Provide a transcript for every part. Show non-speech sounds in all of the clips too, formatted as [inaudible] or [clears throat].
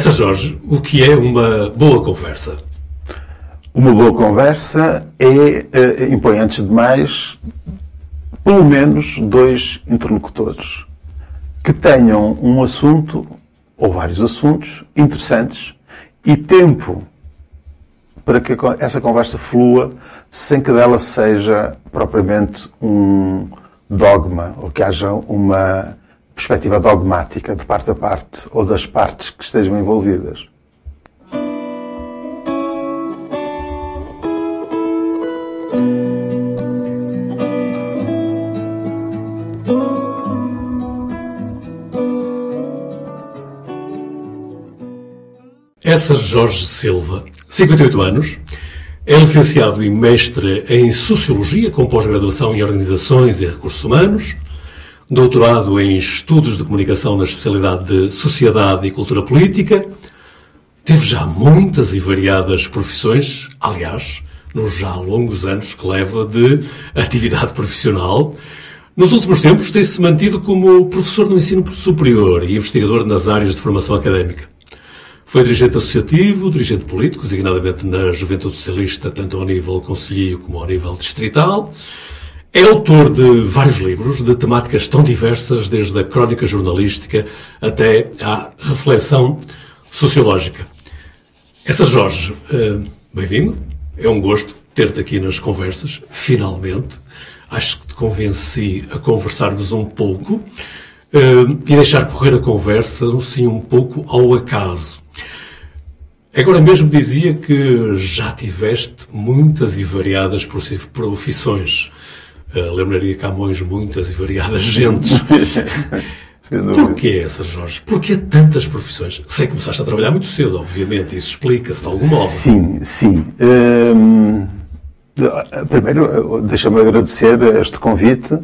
Essa Jorge, o que é uma boa conversa? Uma boa conversa é, é impõe antes de mais pelo menos dois interlocutores que tenham um assunto ou vários assuntos interessantes e tempo para que essa conversa flua sem que dela seja propriamente um dogma ou que haja uma perspectiva dogmática de parte a parte ou das partes que estejam envolvidas. Essa Jorge Silva, 58 anos, é licenciado e mestre em Sociologia com pós-graduação em Organizações e Recursos Humanos, doutorado em Estudos de Comunicação na especialidade de Sociedade e Cultura Política. Teve já muitas e variadas profissões, aliás, nos já longos anos que leva de atividade profissional. Nos últimos tempos tem-se mantido como professor no ensino superior e investigador nas áreas de formação académica. Foi dirigente associativo, dirigente político, designadamente na Juventude Socialista, tanto ao nível conselheiro como ao nível distrital. É autor de vários livros de temáticas tão diversas, desde a crónica jornalística até à reflexão sociológica. Essa Jorge, eh, bem-vindo. É um gosto ter-te aqui nas conversas, finalmente. Acho que te convenci a conversarmos um pouco eh, e deixar correr a conversa, sim, um pouco ao acaso. Agora mesmo dizia que já tiveste muitas e variadas profissões. Uh, lembraria Camões muitas e variadas gentes. [laughs] Porquê essas, Jorge? Porquê tantas profissões? Sei que começaste a trabalhar muito cedo, obviamente, isso explica-se de algum modo. Sim, sim. Hum, primeiro, deixa-me agradecer este convite.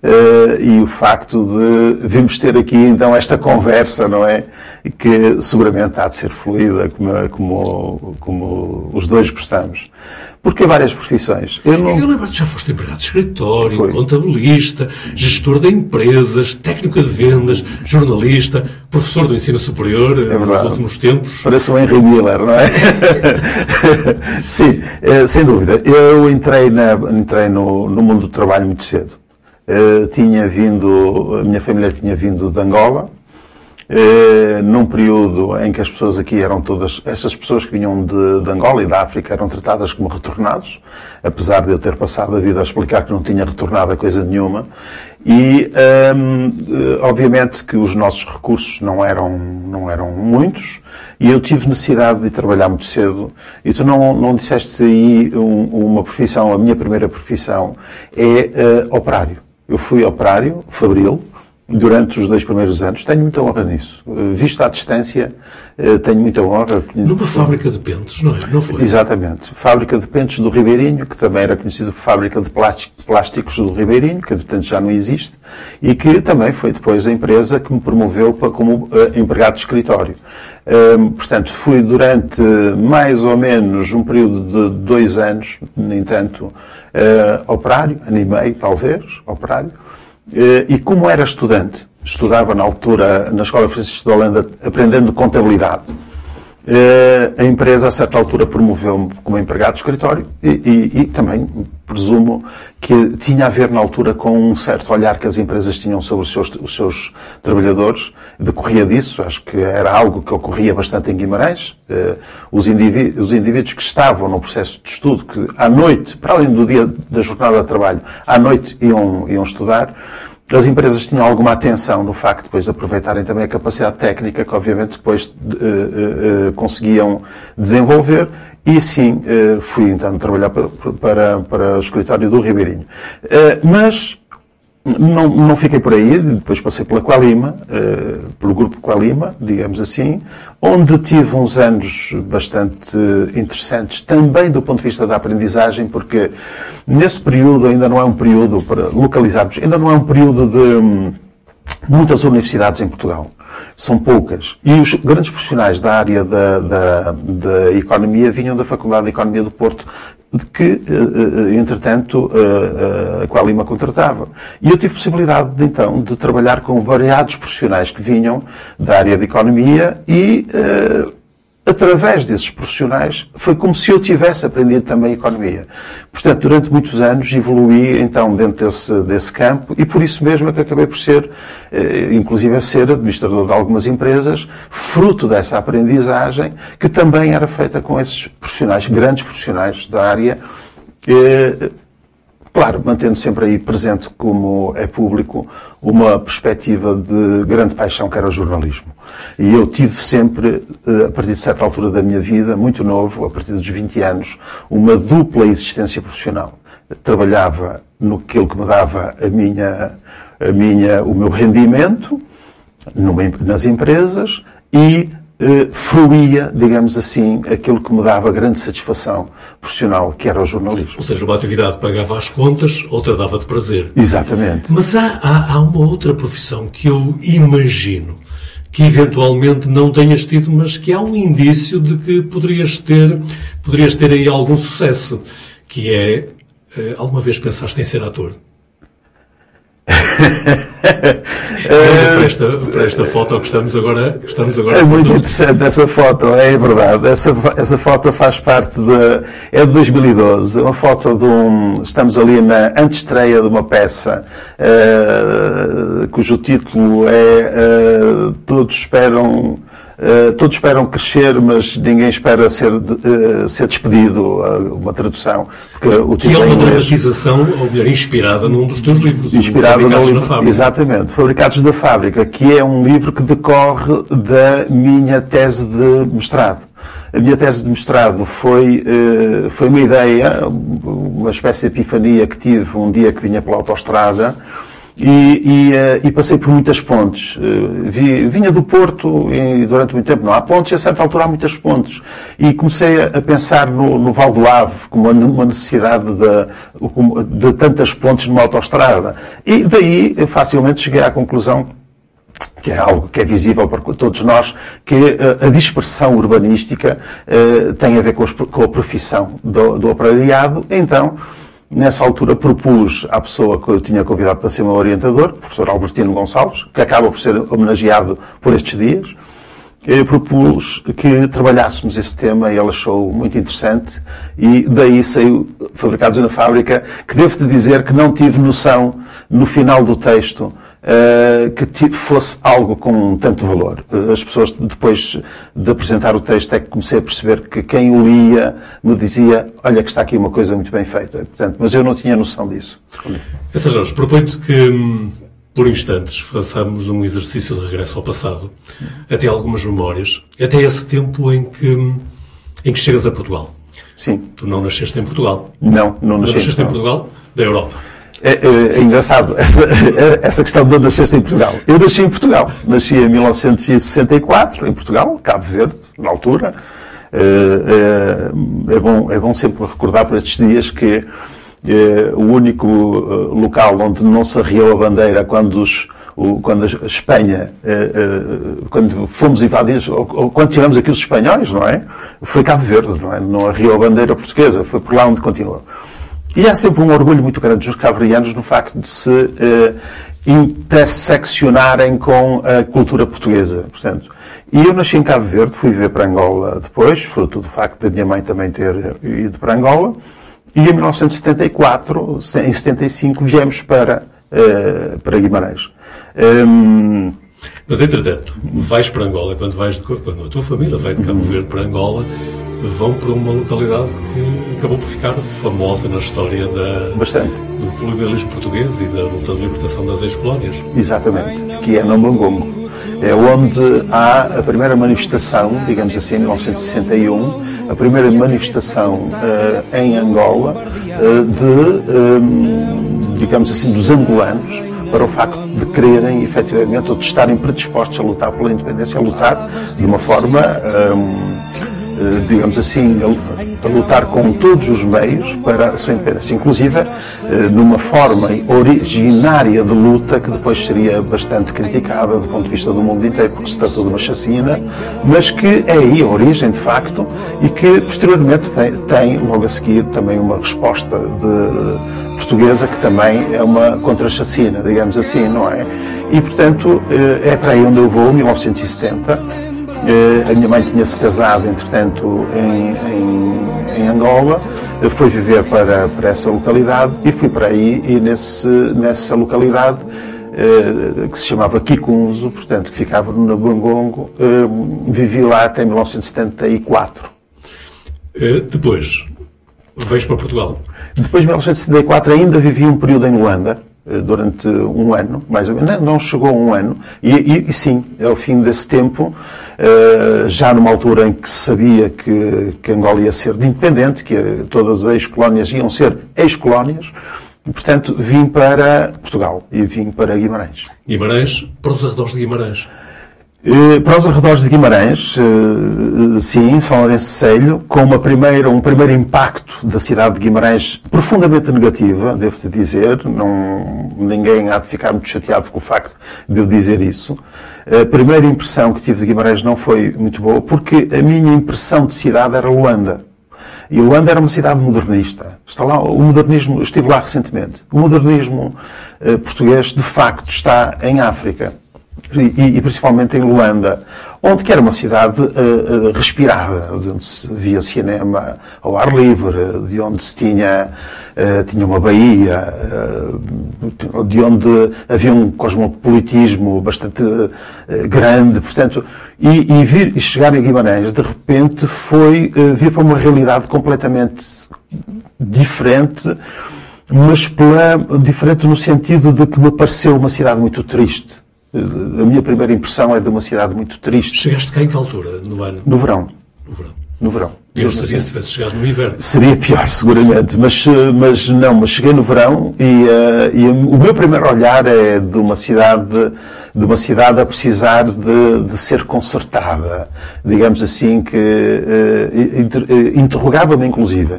Uh, e o facto de vimos ter aqui então esta conversa, não é? Que seguramente há de ser fluida, como, como, como os dois gostamos. Porque há várias profissões. Eu, não... eu lembro que já foste empregado de escritório, Foi. contabilista, gestor de empresas, técnico de vendas, jornalista, professor do ensino superior é nos últimos tempos. Parece um Henry Miller, não é? [laughs] Sim, eh, sem dúvida. Eu entrei, na, entrei no, no mundo do trabalho muito cedo. Uh, tinha vindo, a minha família tinha vindo de Angola, uh, num período em que as pessoas aqui eram todas, essas pessoas que vinham de, de, Angola e da África eram tratadas como retornados, apesar de eu ter passado a vida a explicar que não tinha retornado a coisa nenhuma. E, um, ehm, obviamente que os nossos recursos não eram, não eram muitos, e eu tive necessidade de trabalhar muito cedo. E tu não, não disseste aí um, uma profissão, a minha primeira profissão é uh, operário. Eu fui operário, fabril, durante os dois primeiros anos. Tenho muita honra nisso. Eh, visto à distância, eh, tenho muita honra. Numa fábrica de pentes, não é? Não foi? Exatamente. Fábrica de pentes do Ribeirinho, que também era conhecida por Fábrica de Plásticos do Ribeirinho, que portanto já não existe, e que também foi depois a empresa que me promoveu para, como uh, empregado de escritório. Um, portanto, fui durante mais ou menos um período de dois anos, no entanto, uh, operário, animei talvez, operário, uh, e como era estudante, estudava na altura na Escola Francisco de Holanda aprendendo contabilidade, a empresa, a certa altura, promoveu-me como empregado de escritório e, e, e, também presumo que tinha a ver, na altura, com um certo olhar que as empresas tinham sobre os seus, os seus trabalhadores. Decorria disso, acho que era algo que ocorria bastante em Guimarães. Eh, os indivíduos, os indivíduos que estavam no processo de estudo, que à noite, para além do dia da jornada de trabalho, à noite iam, iam estudar, as empresas tinham alguma atenção no facto de depois aproveitarem também a capacidade técnica que obviamente depois uh, uh, conseguiam desenvolver e sim fui então trabalhar para, para, para o escritório do Ribeirinho. mas não, não fiquei por aí, depois passei pela Qualima, uh, pelo grupo Qualima, digamos assim, onde tive uns anos bastante interessantes, também do ponto de vista da aprendizagem, porque nesse período ainda não é um período, para localizarmos, ainda não é um período de muitas universidades em Portugal. São poucas. E os grandes profissionais da área da, da, da economia vinham da Faculdade de Economia do Porto, de que, eh, eh, entretanto, eh, a Qualima contratava. E eu tive possibilidade, de, então, de trabalhar com variados profissionais que vinham da área de economia e através desses profissionais, foi como se eu tivesse aprendido também economia. Portanto, durante muitos anos evoluí então dentro desse, desse campo e por isso mesmo é que acabei por ser, eh, inclusive a ser administrador de algumas empresas, fruto dessa aprendizagem que também era feita com esses profissionais, grandes profissionais da área, eh, Claro, mantendo sempre aí presente, como é público, uma perspectiva de grande paixão que era o jornalismo. E eu tive sempre, eh, a partir de certa altura da minha vida, muito novo, a partir dos 20 anos, uma dupla existência profissional. Trabalhava no que me dava a minha, a minha, o meu rendimento, nas empresas, e eh, fruía, digamos assim, aquilo que me dava grande satisfação profissional, que era o jornalismo. Ou seja, uma atividade pagava as contas, outra dava de prazer. Exatamente. Mas há, há, há uma outra profissão que eu imagino que eventualmente não tenhas tido, mas que há um indício de que poderias ter, poderias ter aí algum sucesso, que é, eh, alguma vez pensaste em ser ator? [laughs] [laughs] para, esta, para esta foto que estamos agora, que estamos agora É muito interessante essa foto, é verdade. Essa, essa foto faz parte de. É de 2012. Uma foto de um. Estamos ali na antestreia de uma peça uh, cujo título é uh, Todos esperam Uh, todos esperam crescer, mas ninguém espera ser, uh, ser despedido, uh, uma tradução. Porque o que é uma dramatização, ou melhor, inspirada num dos teus livros. Inspirada no livro, Fábrica. Exatamente, Fabricados da Fábrica, que é um livro que decorre da minha tese de mestrado. A minha tese de mestrado foi, foi uma ideia, uma espécie de epifania que tive um dia que vinha pela autoestrada, e, e, uh, e, passei por muitas pontes. Vi, vinha do Porto e durante muito tempo não há pontes, e a certa altura há muitas pontes. E comecei a, pensar no, no Val do Ave como uma necessidade de, de tantas pontes numa autoestrada. E daí facilmente cheguei à conclusão que é algo que é visível para todos nós, que uh, a dispersão urbanística tem a ver com a profissão do, do operariado. Então, Nessa altura propus à pessoa que eu tinha convidado para ser meu orientador, o professor Albertino Gonçalves, que acaba por ser homenageado por estes dias, eu propus que trabalhássemos esse tema e ele achou muito interessante. E daí saiu Fabricados na Fábrica, que devo-te dizer que não tive noção no final do texto uh, que fosse algo com tanto valor. Uh, as pessoas, depois de apresentar o texto, é que comecei a perceber que quem o lia me dizia: Olha, que está aqui uma coisa muito bem feita. Portanto, mas eu não tinha noção disso. Essa Jorge, proponho-te que, hum, por instantes, façamos um exercício de regresso ao passado, até algumas memórias, até esse tempo em que, hum, em que chegas a Portugal. Sim. Tu não nasceste em Portugal. Não, não nasci. Não nasceste em Portugal, da Europa. É, é, é engraçado essa, essa, questão de onde nasceste em Portugal. Eu nasci em Portugal. Nasci em 1964, em Portugal, Cabo Verde, na altura. É, é, é bom, é bom sempre recordar por estes dias que é, o único local onde não se arriou a bandeira quando os, o, quando a Espanha, quando fomos invadidos, ou, ou, quando tivemos aqui os espanhóis, não é? Foi Cabo Verde, não é? Não arriou a bandeira portuguesa, foi por lá onde continuou. E há sempre um orgulho muito grande dos cabo-verdianos no facto de se uh, interseccionarem com a cultura portuguesa. Portanto, e eu nasci em Cabo Verde, fui viver para Angola depois, fruto do facto da minha mãe também ter ido para Angola. E em 1974, em 75, viemos para, uh, para Guimarães. Um, mas, entretanto, vais para Angola, quando, vais de, quando a tua família vai de Cabo Verde para Angola, vão para uma localidade que acabou por ficar famosa na história da, Bastante. do colonialismo português e da luta de libertação das ex-colónias. Exatamente, que é Nambangongo. É onde há a primeira manifestação, digamos assim, em 1961, a primeira manifestação uh, em Angola uh, de, um, digamos assim, dos angolanos para o facto de quererem, efetivamente, ou de estarem predispostos a lutar pela independência, a lutar de uma forma um, eh, digamos assim, a, lutar com todos os meios para a sua independência, inclusive eh, numa forma originária de luta que depois seria bastante criticada do ponto de vista do mundo inteiro, porque se tratou de uma chacina, mas que é aí a origem, de facto, e que posteriormente tem, tem logo a seguir também uma resposta de portuguesa que também é uma contra-chacina, digamos assim, não é? E, portanto, é para aí onde eu vou, 1970, a minha mãe tinha-se casado, entretanto, em, em, em, Angola, foi viver para, para essa localidade e fui para aí e nesse, nessa localidade eh, que se chamava Kikunzo, portanto, que ficava no Nabangongo, eh, vivi lá até 1974. Eh, depois, vejo para Portugal? Depois de 1974 ainda vivi um período em Luanda, eh, durante um ano, mais ou menos, não chegou a um ano, e, e, e sim, ao fim desse tempo, eh, já numa altura em que se sabia que, que Angola ia ser independente, que todas as ex-colónias iam ser ex-colónias, portanto, vim para Portugal e vim para Guimarães. Guimarães, para os arredores de Guimarães. Eh, para os arredores de Guimarães, eh, sim, São Lourenço Selho, com uma primeira, um primeiro impacto da cidade de Guimarães profundamente negativa, devo-te dizer, não, ninguém há de ficar muito chateado com o facto de eu dizer isso. A primeira impressão que tive de Guimarães não foi muito boa, porque a minha impressão de cidade era Luanda. E Luanda era uma cidade modernista. Está lá, o modernismo, estive lá recentemente. O modernismo eh, português, de facto, está em África e, e, principalmente em Luanda, onde que era uma cidade uh, uh, respirada, de onde se via cinema ao ar livre, de onde se tinha, uh, tinha uma baía, de onde havia um cosmopolitismo bastante grande, portanto, e, e, vir, e chegar a Guimarães, de repente, foi vir para uma realidade completamente diferente, mas pela, diferente no sentido de que me pareceu uma cidade muito triste a minha primeira impressão é de uma cidade muito triste. Chegaste cá em que altura, no ano? No verão. No verão. No verão. Pior seria se tivesse chegado no inverno. Seria pior, seguramente. Mas, mas não, mas cheguei no verão e, uh, e o meu primeiro olhar é de uma cidade, de uma cidade a precisar de, de ser consertada. Digamos assim, que uh, inter, uh, interrogava-me inclusive.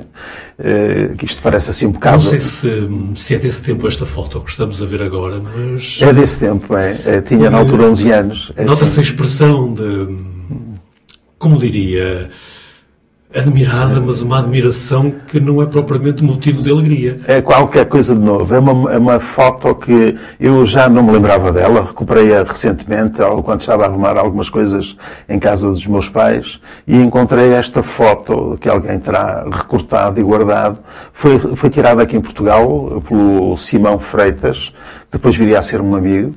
que isto parece assim um bocado. Não sei se, se é desse tempo esta foto que estamos a ver agora, mas. É desse tempo, é. é tinha na altura 11 anos. É Nota-se assim. a expressão de. Como diria admirada, mas uma admiração que não é propriamente motivo de alegria. É qualquer coisa de novo. É uma, é uma foto que eu já não me lembrava dela, recuperei-a recentemente, quando estava a arrumar algumas coisas em casa dos meus pais, e encontrei esta foto que alguém terá recortado e guardado. Foi, foi tirada aqui em Portugal pelo Simão Freitas, que depois viria a ser um amigo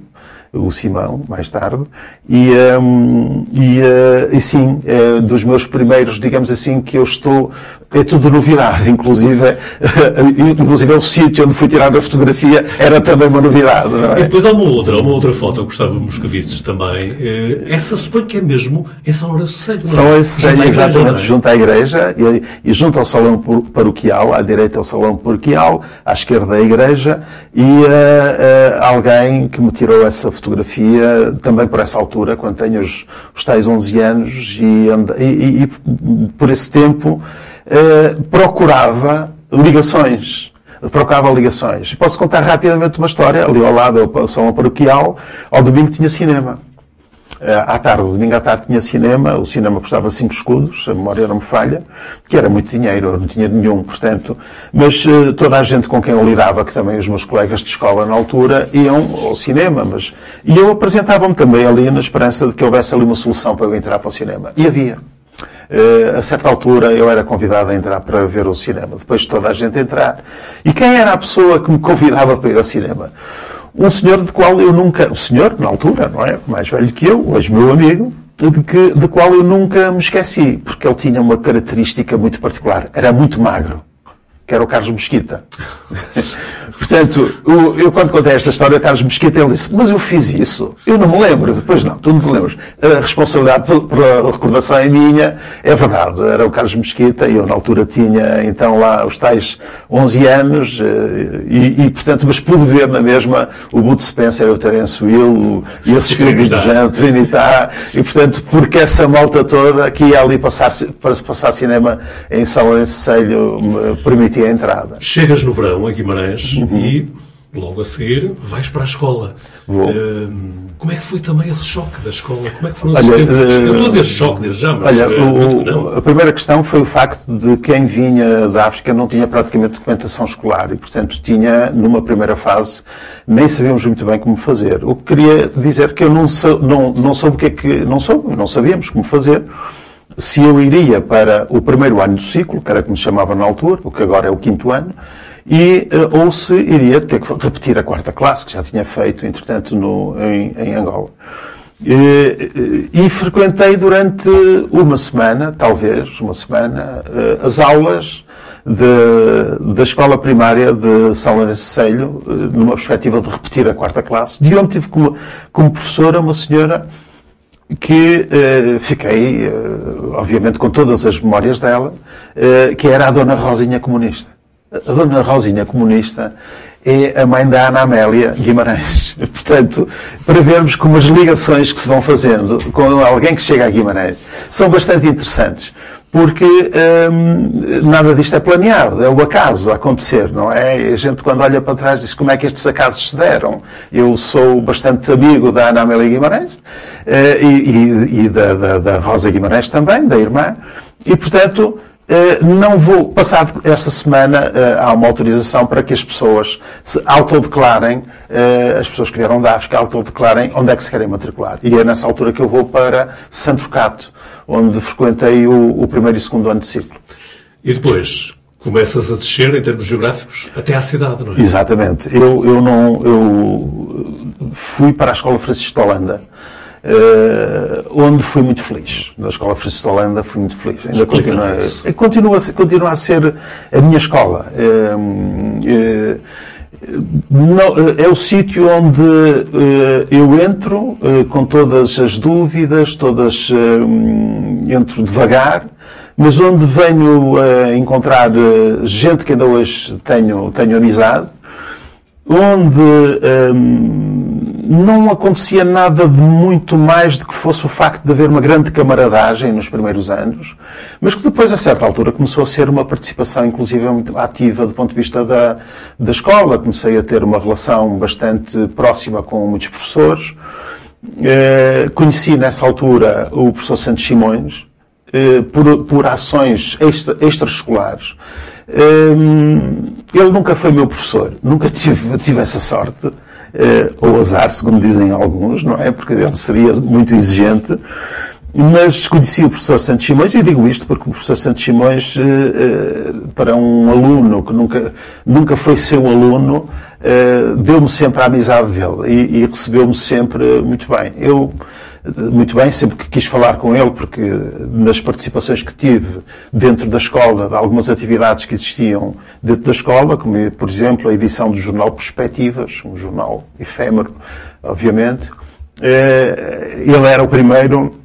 o Simão, mais tarde, e, um, e, uh, e sim, é dos meus primeiros, digamos assim, que eu estou, é tudo novidade, inclusive, [laughs] inclusive é o sítio onde fui tirar a fotografia era também uma novidade, é? E depois há uma outra, uma outra foto que Gustavo Moscovices também, eh, essa suponho que é mesmo em São Lourenço é? São Lourenço exatamente, é? junto à igreja, e, e junto ao salão paroquial, à direita ao salão paroquial, à esquerda a igreja, e uh, uh, alguém que me tirou essa fotografia fotografia também por essa altura, quando tenho os, os tais 11 anos e, e, e por esse tempo eh, procurava ligações. Procurava ligações. Posso contar rapidamente uma história. Ali ao lado, ao salão paroquial, ao domingo tinha cinema. Eh, à tarde, domingo à tarde tinha cinema, o cinema custava 5 escudos, a memória não me falha, que era muito dinheiro, eu não tinha nenhum, portanto, mas uh, toda a gente com quem eu lidava, que também os meus colegas de escola na altura, iam ao cinema, mas, e eu apresentava-me também ali na esperança de que houvesse ali uma solução para eu entrar para o cinema. E havia. Uh, a certa altura eu era convidado a entrar para ver o cinema, depois de toda a gente entrar. E quem era a pessoa que me convidava para ir ao cinema? Um senhor de qual eu nunca, o senhor, na altura, não é? Mais velho que eu, hoje meu amigo, de, que, de qual eu nunca me esqueci, porque ele tinha uma característica muito particular. Era muito magro. que era o Carlos Mesquita. [laughs] Portanto, o, eu quando contei esta história, o Carlos Mesquita, ele disse, mas eu fiz isso. Eu não me lembro. Depois não, tu não te lembras. A responsabilidade pela recordação é minha. É verdade, era o Carlos Mesquita e eu na altura tinha então lá os tais 11 anos eh, e, e portanto, mas pude ver na mesma o Bud Spencer, o Terence Will e esses filmes de Jean Trinitá e portanto, porque essa malta toda que ia ali passar, para se passar cinema em São Lourenço Selho me permitia a entrada. Chegas no verão a Guimarães uhum. e logo a seguir vais para a escola. Uh, como é que foi também esse choque da escola? Como é que foram olha, tempos? Uh, eu estou a dizer choque desde já, mas olha, eh, o, a primeira questão foi o facto de quem vinha da África não tinha praticamente documentação escolar e, portanto, tinha, numa primeira fase, nem sabíamos muito bem como fazer. O que queria dizer que eu não, não, não soube o que é que... Não soube, não sabíamos como fazer se eu iria para o primeiro ano do ciclo, que era como se chamava na altura, o que agora é o quinto ano, e, uh, ou se iria ter que repetir a quarta classe, que já tinha feito, entretanto, no, em, em Angola. E, e, frequentei durante uma semana, talvez uma semana, uh, as aulas de, da escola primária de São Lourenço Selho, numa perspectiva de repetir a quarta classe, de onde tive como, como professora uma senhora que uh, fiquei, uh, obviamente, com todas as memórias dela, uh, que era a Dona Rosinha Comunista. A Dona Rosinha Comunista é a mãe da Ana Amélia Guimarães. [laughs] Portanto, para vermos como as ligações que se vão fazendo com alguém que chega a Guimarães são bastante interessantes porque hum, nada disto é planeado, é o acaso a acontecer, não é? A gente quando olha para trás diz como é que estes acasos se deram. Eu sou bastante amigo da Ana Amélia Guimarães uh, e, e, e da, da, da, Rosa Guimarães também, da irmã, e portanto não vou, passado esta semana, uh, há uma autorização para que as pessoas se autodeclarem, as pessoas que vieram da África autodeclarem onde é que se querem matricular. E é nessa altura que eu vou para Santo Cato onde frequentei o, o primeiro e segundo ano de ciclo. E depois, começas a descer em termos geográficos até à cidade, não é? Exatamente. Eu, eu não, eu fui para a Escola Francisco de Holanda, uh, onde fui muito feliz. Na Escola Francisco de Holanda fui muito feliz. Ainda continua, continua, continua a ser a minha escola. Uh, uh, não, é o sítio onde eu entro com todas as dúvidas, todas entro devagar, mas onde venho a encontrar gente que ainda hoje tenho, tenho amizade, onde não acontecia nada de muito mais do que fosse o facto de haver uma grande camaradagem nos primeiros anos, mas que depois, a certa altura, começou a ser uma participação, inclusive, muito ativa do ponto de vista da, da escola. Comecei a ter uma relação bastante próxima com muitos professores. Eh, conheci, nessa altura, o professor Santos Simões, eh, por, por ações extra, extraescolares. Eh, ele nunca foi meu professor, nunca [laughs] tive, tive essa sorte ou azar, segundo dizem alguns, não é? Porque ele seria muito exigente. Mas conheci o professor Santos Simões, e digo isto porque o professor Santos Simões, uh, uh, para um aluno que nunca, nunca foi seu aluno, deu-me sempre a amizade dele e recebeu-me sempre muito bem. Eu muito bem, sempre que quis falar com ele, porque nas participações que tive dentro da escola, de algumas atividades que existiam dentro da escola, como, por exemplo, a edição do jornal Perspectivas, um jornal efêmero, obviamente, eh, ele era o primeiro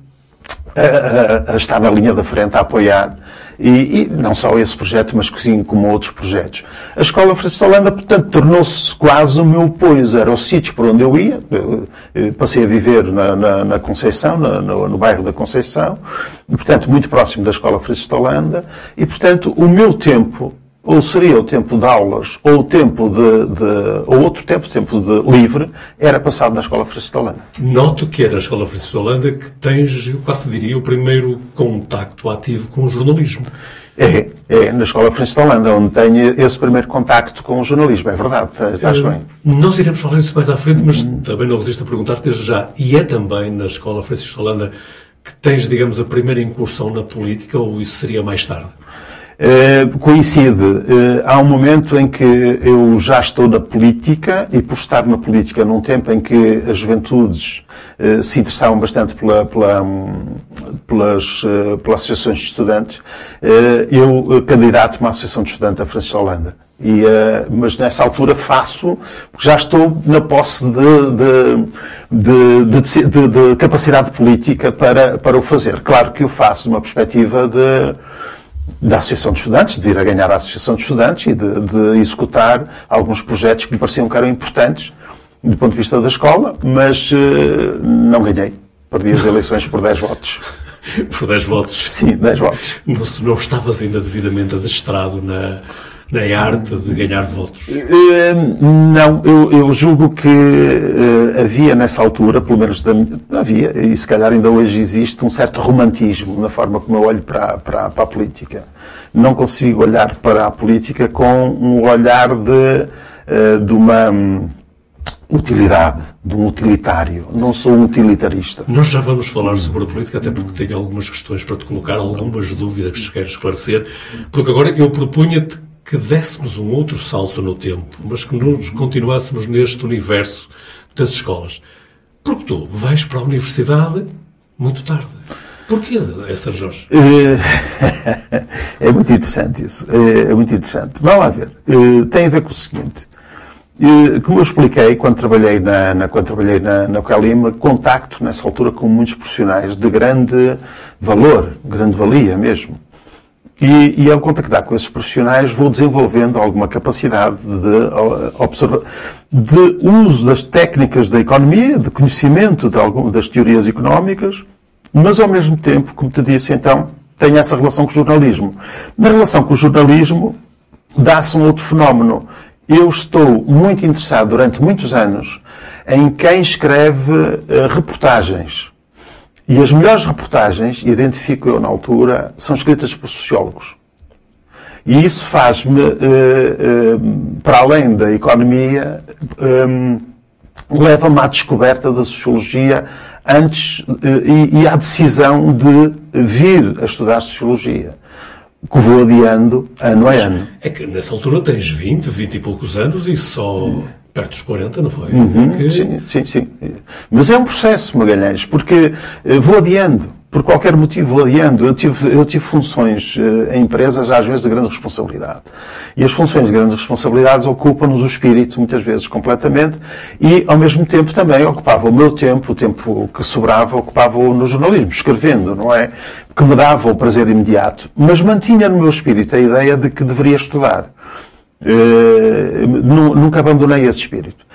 [laughs] a, a, a estar na linha da frente, a apoiar e, e, não só esse projeto, mas sim como outros projetos. A Escola Francisco Holanda, portanto, tornou-se quase o meu pois, era o sítio por onde eu ia. Eu, passei a viver na, na, na Conceição, na, no, no, bairro da Conceição, e, portanto, muito próximo da Escola Francisco Holanda, e, portanto, o meu tempo ou seria o tempo de aulas, ou o tempo de, de ou outro tempo, tempo de livre, era passado na Escola Francisco de Holanda. Noto que era a Escola Francisco de Holanda que tens, eu quase diria, o primeiro contacto ativo com o jornalismo. É, é na Escola Francisco de Holanda, onde tenho esse primeiro contacto com o jornalismo, é verdade, estás bem. Nós iremos falar isso mais à frente, mas também não resisto a perguntar desde já, e é também na Escola Francisco de Holanda que tens, digamos, a primeira incursão na política, ou isso seria mais tarde? Uh, coincide, uh, há um momento em que eu já estou na política e por estar na política num tempo em que as juventudes uh, se interessavam bastante pela, pela, um, pelas, pelas associações de estudantes, eu candidato uma associação de estudantes da Francisco Holanda. E, mas nessa altura faço, porque já estou na posse de, de, de, de, capacidade política para, para o fazer. Claro que o faço numa perspectiva de da Associação de Estudantes, de vir a ganhar a Associação de Estudantes e de, de, executar alguns projetos que me pareciam que eram importantes do ponto de vista da escola, mas uh, não ganhei. Perdi as eleições por 10 votos. [laughs] Por 10 votos? Sim, 10 votos. Não, não estavas ainda devidamente adestrado na, na arte de ganhar votos? Uh, não, eu, eu, julgo que uh, havia nessa altura, pelo menos da, havia, e se calhar ainda hoje existe, um certo romantismo na forma como eu olho para, para, para a política. Não consigo olhar para a política com um olhar de, de uma um, utilidade, de um utilitário. Não sou um utilitarista. Nós já vamos falar sobre a política, até porque tenho algumas questões para te colocar, algumas dúvidas que queres esclarecer, porque agora eu propunha-te que dessemos um outro salto no tempo, mas que nos continuássemos neste universo das escolas. Porque tu vais para a universidade muito tarde. Porquê, Sr. Jorge? Eh, [laughs] é muito interessante isso. É, é muito interessante. Vamos lá ver. Eh, tem a ver com o seguinte. Eh, como eu expliquei quando trabalhei na, na quando trabalhei na, na Calima, contacto nessa altura com muitos profissionais de grande valor, grande valia mesmo. E, e ao contactar com esses profissionais vou desenvolvendo alguma capacidade de, observa de uso das técnicas da economia, de conhecimento de algumas das teorias económicas, mas ao mesmo tempo, como te disse então, tenho essa relação com o jornalismo. Na relação com o jornalismo, dá-se um outro fenómeno. Eu estou muito interessado durante muitos anos em quem escreve uh, reportagens. E as melhores reportagens, identifico eu na altura, são escritas por sociólogos. E isso faz-me, uh, uh, para além da economia, um, leva-me à descoberta da sociologia antes e à decisão de vir a estudar sociologia que vou adiando ano a ano. É que nessa altura tens 20, 20 e poucos anos e só perto dos 40, não foi? Uhum, que... Sim, sim, sim. Mas é um processo, Magalhães, porque eh, vou adiando. Por qualquer motivo vou adiando. Eu tive, eu tive funções uh, em empresas, às vezes, de grande responsabilidade. E as funções de grandes responsabilidades ocupam-nos o espírito, muitas vezes, completamente, e, ao mesmo tempo, também ocupava o meu tempo, o tempo que sobrava, ocupava-o no jornalismo, escrevendo, não é? Que me dava o prazer imediato. Mas mantinha no meu espírito a ideia de que deveria estudar. Uh, nunca abandonei esse espírito.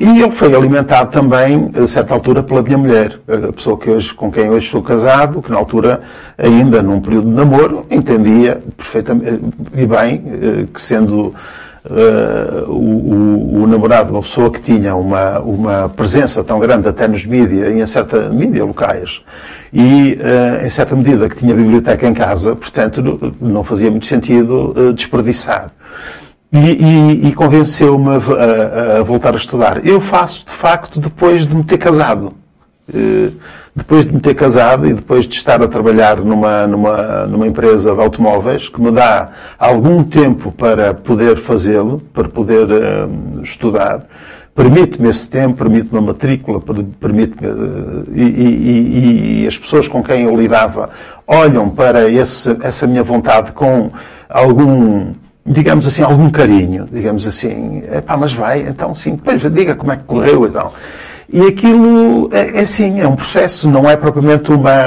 E ele foi alimentado também, a certa altura, pela minha mulher, a pessoa que hoje, com quem hoje sou casado, que na altura, ainda num período de namoro, entendia perfeitamente e bem eh, que sendo Uh, o, o, o, namorado, uma pessoa que tinha uma, uma presença tão grande até nos mídias em certa mídia locais e uh, em certa medida que tinha biblioteca em casa, portanto não fazia muito sentido desperdiçar e, e, e convenceu-me a, a, voltar a estudar. Eu faço, de facto, depois de me ter casado. Uh, depois de me ter casado e depois de estar a trabalhar numa, numa, numa empresa de automóveis que me dá algum tempo para poder fazê-lo, para poder uh, estudar, permite-me esse tempo, permite-me a matrícula, permite-me. Uh, e, e, e, as pessoas com quem eu lidava olham para esse, essa minha vontade com algum digamos assim, algum carinho, digamos assim, pá, mas vai, então sim, depois diga como é que correu então. E aquilo é, é sim, é um processo, não é propriamente uma.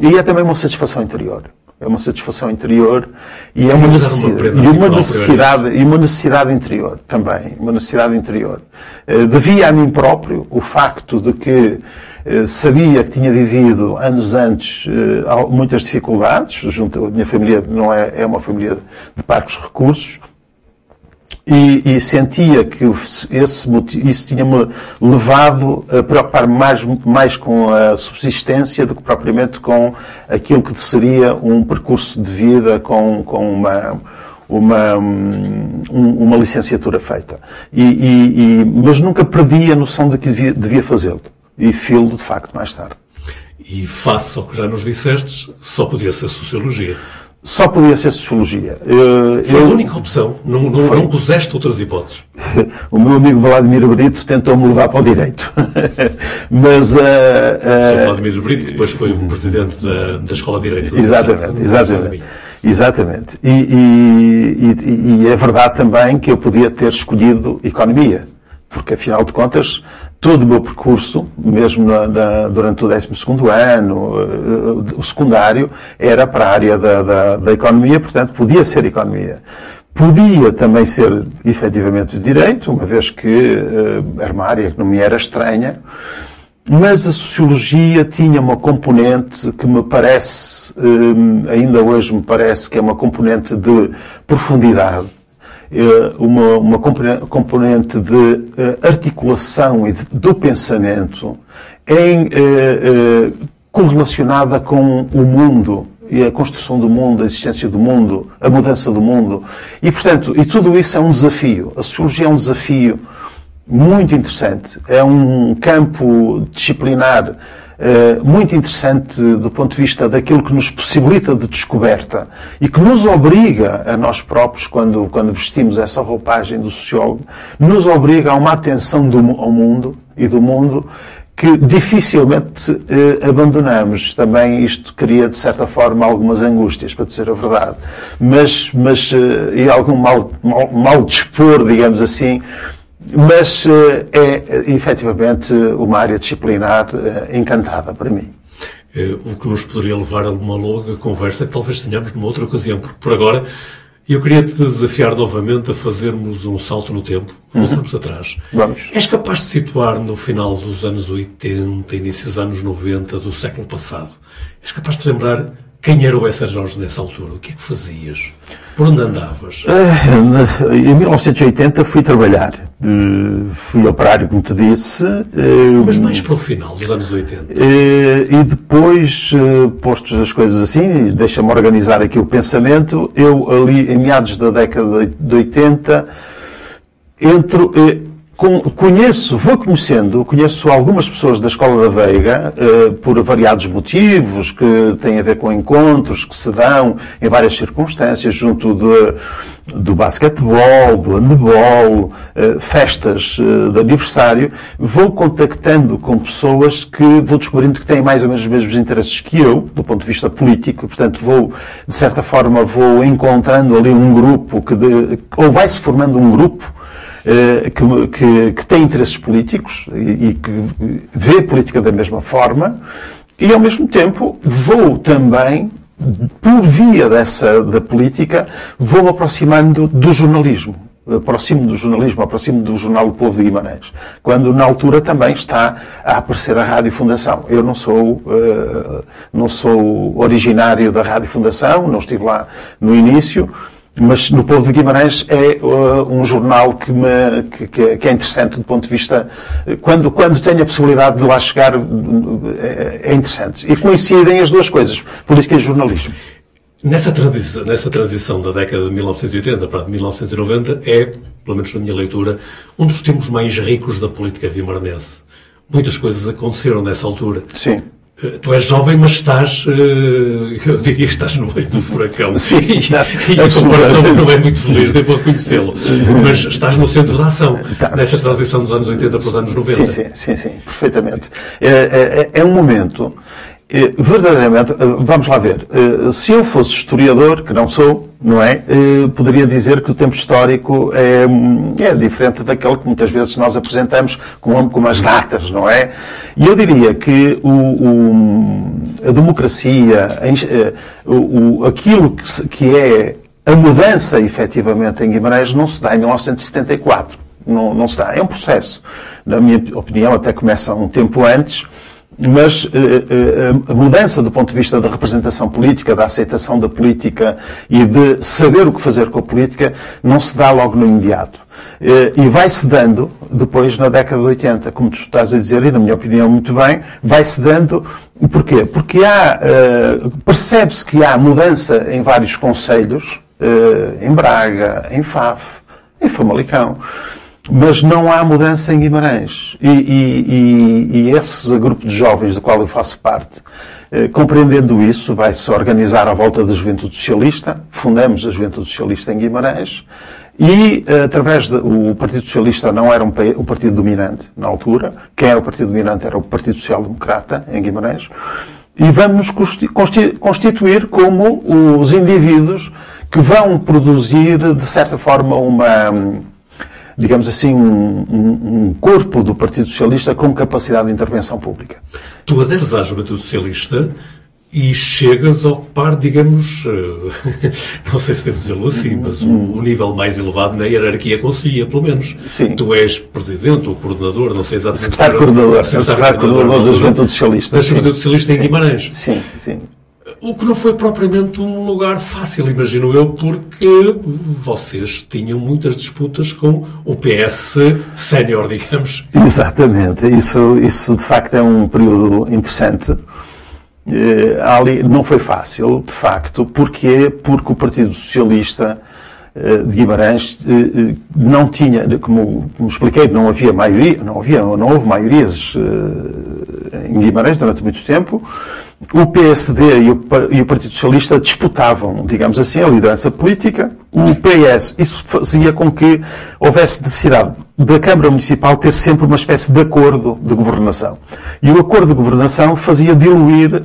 E é também uma satisfação interior. É uma satisfação interior e é uma necessidade, e uma necessidade, e uma necessidade interior também, uma necessidade interior. Uh, devia a mim próprio o facto de que uh, sabia que tinha vivido anos antes uh, muitas dificuldades, junto, a minha família não é, é uma família de parcos recursos, e, e, sentia que esse, isso tinha-me levado a preocupar-me mais, mais com a subsistência do que propriamente com aquilo que seria um percurso de vida com, com uma, uma, um, uma licenciatura feita. E, e, e, mas nunca perdi a noção de que devia, devia fazê-lo. E filo de facto mais tarde. E face ao que já nos disseste, só podia ser Sociologia. Só podia ser sociologia. Foi eu, a única opção? Não, não, não, puseste outras hipóteses? [laughs] o meu amigo Vladimir Brito tentou-me levar para o direito. [laughs] Mas... Uh, uh, Vladimir Brito, que depois foi o presidente da, da Escola de Direito. Exatamente, exatamente. Exatamente. E, e, e, e é verdade também que eu podia ter escolhido economia porque afinal de contas, todo o meu percurso, mesmo na, na, durante o 12 ano, uh, o secundário, era para a área da, da, da, economia, portanto, podia ser economia. Podia também ser, efetivamente, direito, uma vez que uh, era uma área que não me era estranha, mas a sociologia tinha uma componente que me parece, ainda hoje me parece que é uma componente de profundidade eh, uma, uma componente de eh, articulação e de, do pensamento em, eh, correlacionada com o mundo e a construção do mundo, a existência do mundo, a mudança do mundo. E, portanto, e tudo isso é um desafio. A sociologia é um desafio muito interessante. É um campo disciplinar eh, muito interessante do ponto de vista daquilo que nos possibilita de descoberta e que nos obriga a nós próprios, quando, quando vestimos essa roupagem do sociólogo, nos obriga a uma atenção do, ao mundo e do mundo que dificilmente eh, abandonamos. Também isto cria, de certa forma, algumas angústias, para dizer a verdade. Mas, mas eh, e algum mal, mal, mal dispor, digamos assim, mas eh, é efetivamente uma área disciplinar eh, encantada para mim. Eh, o que nos poderia levar a uma longa conversa que talvez tenhamos numa outra ocasião, porque por agora eu queria te desafiar novamente a fazermos um salto no tempo. Voltamos uhum. atrás. Vamos. És capaz de situar no final dos anos 80, início dos anos 90 do século passado? És capaz de lembrar quem era o Essa Jorge nessa altura? O que é que fazias? Por onde andavas? Eh, em 1980 fui trabalhar. Eh, fui operário, como te disse. Eh, Mas mais para o final dos anos 80. E depois, postos as coisas assim, deixa-me organizar aqui o pensamento, eu ali, em meados da década de 80, entro Conheço, vou conhecendo, conheço algumas pessoas da Escola da Veiga, eh, por variados motivos, que têm a ver com encontros que se dão em várias circunstâncias, junto de, do basquetebol, do handebol, eh, festas eh, de aniversário. Vou contactando com pessoas que vou descobrindo que têm mais ou menos os mesmos interesses que eu, do ponto de vista político. Portanto, vou, de certa forma, vou encontrando ali um grupo que, de, ou vai-se formando um grupo que, que, que, tem interesses políticos e, e que vê a política da mesma forma, e ao mesmo tempo vou também por via dessa da política, vou aproximando do jornalismo. Aproximo do jornalismo, aproximo do jornal O Povo de Guimarães. Quando na altura também está a aparecer a Rádio Fundação. Eu não sou, uh, não sou originário da Rádio Fundação, não estive lá no início, mas no Povo de Guimarães é uh, um jornal que, me, que, que, é interessante do ponto de vista. Quando, quando tenho a possibilidade de lá chegar, é, é interessante. E coincidem as duas coisas, política e jornalismo. Nessa transição, nessa transição da década de 1980 para 1990, é, pelo menos na minha leitura, um dos tempos mais ricos da política vimaranense. Muitas coisas aconteceram nessa altura. Sim. Eh, tu és jovem, mas estás, eh, [laughs] eu diria que estás no meio do furacão. [laughs] Sim, e, e a comparação não é muito feliz, devo reconhecê-lo. Mas estás no centro da ação, tá. nessa transição dos anos 80 para os anos 90. Sim, sim, sim, sim perfeitamente. É, é, é um momento verdadeiramente, eh, vamos lá ver, eh, se eu fosse historiador, que não sou, não é? Poderia dizer que o tempo histórico é, é diferente daquele que muitas vezes nós apresentamos como, como as datas, não é? E eu diria que o, o a democracia, o, aquilo que, que é a mudança efetivamente em Guimarães não se dá em 1974. Não, não se dá. É um processo. Na minha opinião, até começa um tempo antes mas eh, eh, a mudança do ponto de vista da representação política, da aceitação da política e de saber o que fazer com a política não se dá logo no imediato. Eh, e vai-se dando depois na década de 80, como tu estás a dizer, e na minha opinião muito bem, vai-se dando. Porquê? Porque há, percebe-se que há mudança em vários conselhos, em Braga, em Faf, em Famalicão mas não há mudança em Guimarães. E, e, e, e esse grupo de jovens do qual eu faço parte Eh, compreendendo isso, vai-se organizar à volta da Juventude Socialista. Fundamos a Juventude Socialista em Guimarães. E, eh, através do Partido Socialista não era um, o partido dominante na altura. Quem era o partido dominante era o Partido Social Democrata, em Guimarães. E vamos constituir como os indivíduos que vão produzir, de certa forma, uma, digamos assim, um, um, corpo do Partido Socialista com capacidade de intervenção pública. Tu aderes à Juventude Socialista e chegas a ocupar, digamos, eh, [laughs] não sei se devo dizê-lo assim, mas o, o, nível mais elevado na hierarquia conselhia, pelo menos. Sim. Tu és presidente ou coordenador, não sei exatamente. Secretário coordenador, secretário coordenador da Juventude Socialista. Da Juventude Socialista em Guimarães. Sim, sim. O que não foi propriamente um lugar fácil, imagino eu, porque vocês tinham muitas disputas com o PS sénior, [laughs] digamos. Exatamente. Isso, isso, de facto, é um período interessante eh, ali não foi fácil, de facto. Porquê? Porque o Partido Socialista eh, de Guimarães eh, não tinha, como, como expliquei, não havia maioria, não havia, não houve maiorias em Guimarães durante muito tempo. O PSD e o, e o Partido Socialista disputavam, digamos assim, a liderança política. O PS, isso fazia com que houvesse necessidade da Câmara Municipal ter sempre uma espécie de acordo de governação. E o acordo de governação fazia diluir uh,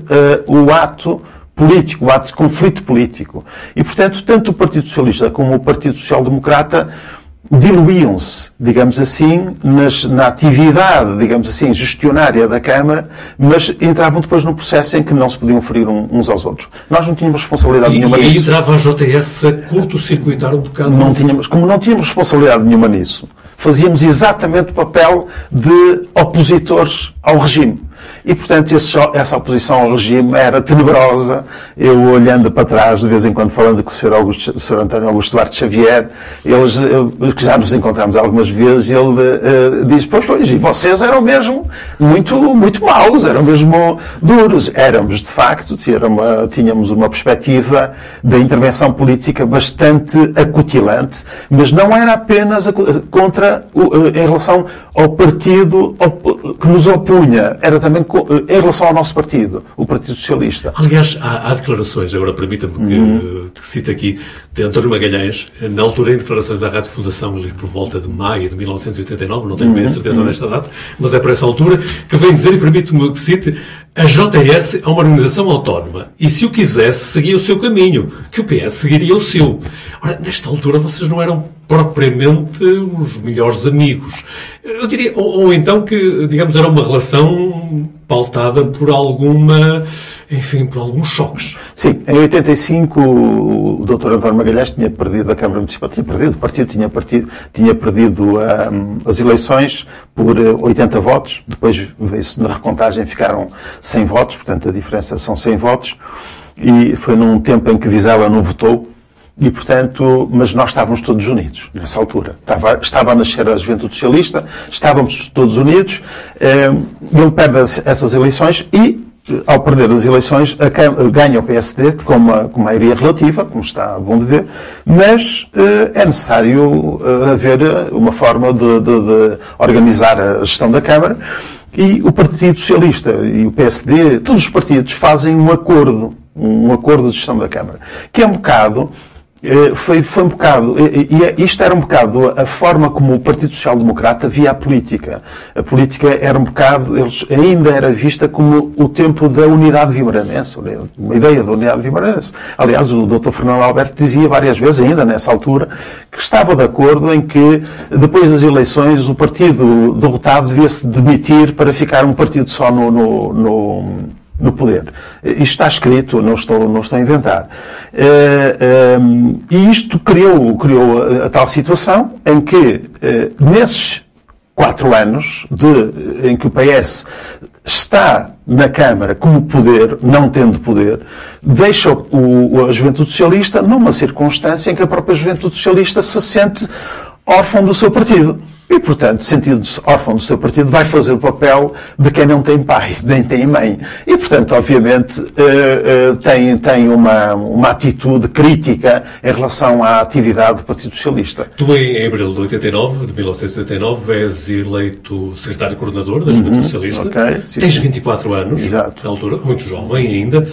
o ato político, o ato de conflito político. E, portanto, tanto o Partido Socialista como o Partido Social Democrata diluíam-se, digamos assim, nas, na atividade, digamos assim, gestionária da Câmara, mas entravam depois no processo em que não se podiam ferir uns aos outros. Nós não tínhamos responsabilidade e, nenhuma e nisso. E entrava a JS a curto-circuitar um bocado não tínhamos, Como não tínhamos responsabilidade nenhuma nisso, fazíamos exatamente o papel de opositores ao regime. E, portanto, esse, essa oposição ao regime era tenebrosa. Eu, olhando para trás, de vez em quando, falando com o Sr. Augusto, o Sr. António Augusto Duarte Xavier, eles, eh, que já nos encontramos algumas vezes, ele uh, diz, pois, pois, e vocês eram mesmo muito, muito maus, eram mesmo duros. Éramos, de facto, uma, tínhamos uma perspectiva da intervenção política bastante acutilante, mas não era apenas contra, em relação ao partido que nos opunha, era também em relação ao nosso partido, o Partido Socialista. Aliás, há, há declarações, agora permita-me que, uhum. que cite aqui, António Magalhães, na altura em declarações à Rádio Fundação, ali por volta de maio de 1989, não tenho bem a uhum. certeza uhum. desta data, mas é por essa altura, que vem dizer, e permite-me que cite, a JS é uma organização autónoma e, se o quisesse, seguia o seu caminho, que o PS seguiria o seu. Ora, nesta altura vocês não eram propriamente os melhores amigos. Eu diria, ou, ou, então que, digamos, era uma relação pautada por alguma, enfim, por alguns choques. Sim, em 85 o Dr. António Magalhães tinha perdido a Câmara Municipal, tinha perdido, o partido tinha, partido, tinha perdido um, as eleições por 80 eh, votos, depois veio-se na recontagem ficaram 100 votos, portanto a diferença são 100 votos, e foi num tempo em que Vizela não votou, e, portanto, mas nós estávamos todos unidos nessa altura. Estava, estava a nascer a Juventude Socialista, estávamos todos unidos. Eh, ele perde essas eleições e, ao perder as eleições, ganha o PSD com uma, com maioria relativa, como está bom de ver, mas eh, é necessário eh, haver uma forma de, de, de organizar a gestão da Câmara. E o Partido Socialista e o PSD, todos os partidos fazem um acordo, um acordo de gestão da Câmara, que é um bocado eh, foi, foi um bocado, e é, isto era um bocado a forma como o Partido Social Democrata via a política. A política era um bocado, eles, ainda era vista como o tempo da unidade vimaranense, uma ideia da unidade vimaranense. Aliás, o Dr. Fernando Alberto dizia várias vezes, ainda nessa altura, que estava de acordo em que, depois das eleições, o partido derrotado devia-se demitir para ficar um partido só no, no, no no poder. Isto está escrito, não estou, não estou a inventar. Eh, ehm, e isto criou, criou a, tal situação em que, eh, nesses quatro anos de, em que o PS está na Câmara como poder, não tendo poder, deixa o, a Juventude Socialista numa circunstância em que a própria Juventude Socialista se sente órfã do seu partido. E, portanto, sentindo-se órfão do seu partido, vai fazer o papel de quem não tem pai, nem tem mãe. E, portanto, obviamente, eh, eh, tem, tem uma, uma atitude crítica em relação à atividade do Partido Socialista. Tu, em abril de 89, de 1989, és eleito secretário-coordenador da Juventude uhum, Socialista. Okay, sim, Tens 24 anos, Exato. na altura, muito jovem ainda.